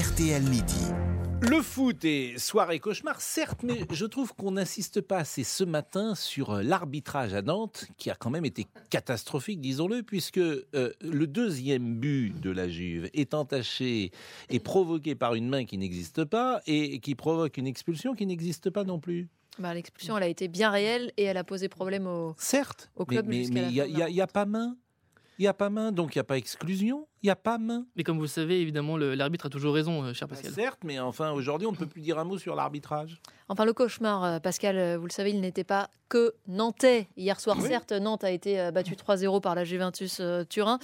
RTL Midi. Le foot est soirée cauchemar, certes, mais je trouve qu'on n'insiste pas assez ce matin sur euh, l'arbitrage à Nantes, qui a quand même été catastrophique, disons-le, puisque euh, le deuxième but de la Juve est entaché et provoqué par une main qui n'existe pas et qui provoque une expulsion qui n'existe pas non plus. Bah, L'expulsion, elle a été bien réelle et elle a posé problème au. Certes, Au club mais il n'y a, a pas main. Il n'y a pas main, donc il n'y a pas exclusion. Il n'y a pas main. Mais comme vous le savez, évidemment, l'arbitre a toujours raison, euh, cher Bah, Pascal. certes, mais enfin, aujourd'hui, on ne peut plus dire un mot sur l'arbitrage. Enfin, le cauchemar, euh, Pascal, euh, vous le savez, il n'était pas que nantais. Hier soir, Oui. certes, Nantes a été euh, battu 3-0 par la Juventus Turin.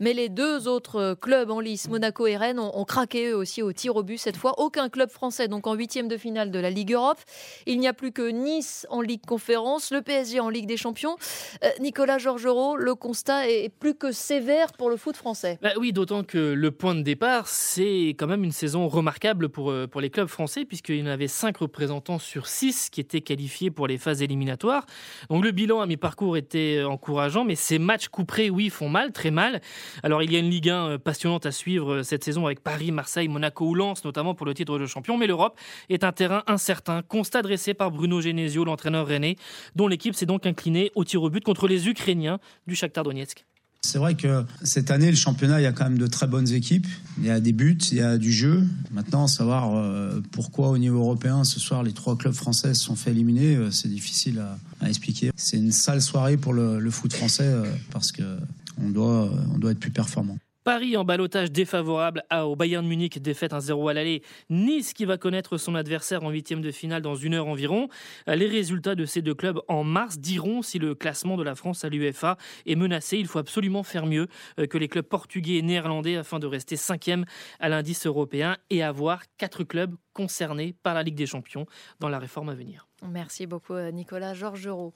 Mais les deux autres clubs en lice, Monaco et Rennes, ont, ont craqué eux aussi au tir au but. Cette fois, aucun club français, donc en huitième de finale de la Ligue Europe. Il n'y a plus que Nice en Ligue Conférence, le PSG en Ligue des Champions. Euh, Nicolas Georgerot, le constat est plus que sévère pour le foot français. Bah oui, d'autant que le point de départ, c'est quand même une saison remarquable pour, euh, pour les clubs français, puisqu'il y en avait cinq représentants sur six qui étaient qualifiés pour les phases éliminatoires. Donc le bilan à mi-parcours était euh, encourageant, mais ces matchs couperés, oui, font mal, très mal. Alors il y a une Ligue 1 euh, passionnante à suivre cette saison avec Paris, Marseille, Monaco ou Lens, notamment pour le titre de champion, mais l'Europe est un terrain incertain. Constat dressé par Bruno Genesio, l'entraîneur rennais, dont l'équipe s'est donc inclinée au tir au but contre les Ukrainiens du Shakhtar Donetsk. C'est vrai que cette année, le championnat, il y a quand même de très bonnes équipes. Il y a des buts, il y a du jeu. Maintenant, savoir euh, pourquoi au niveau européen, ce soir, les trois clubs français se sont fait éliminer, euh, c'est difficile à, expliquer. C'est une sale soirée pour le, le foot français euh, parce que on doit, on doit être plus performant. Paris en balotage défavorable au Bayern Munich, défaite 1-0 à l'aller. Nice qui va connaître son adversaire en huitième de finale dans une heure environ. Euh, Les résultats de ces deux clubs en mars diront si le classement de la France à l'UEFA est menacé. Il faut absolument faire mieux euh, que les clubs portugais et néerlandais afin de rester cinquième à l'indice européen et avoir quatre clubs concernés par la Ligue des Champions dans la réforme à venir. Merci beaucoup, euh, Nicolas Georgerot.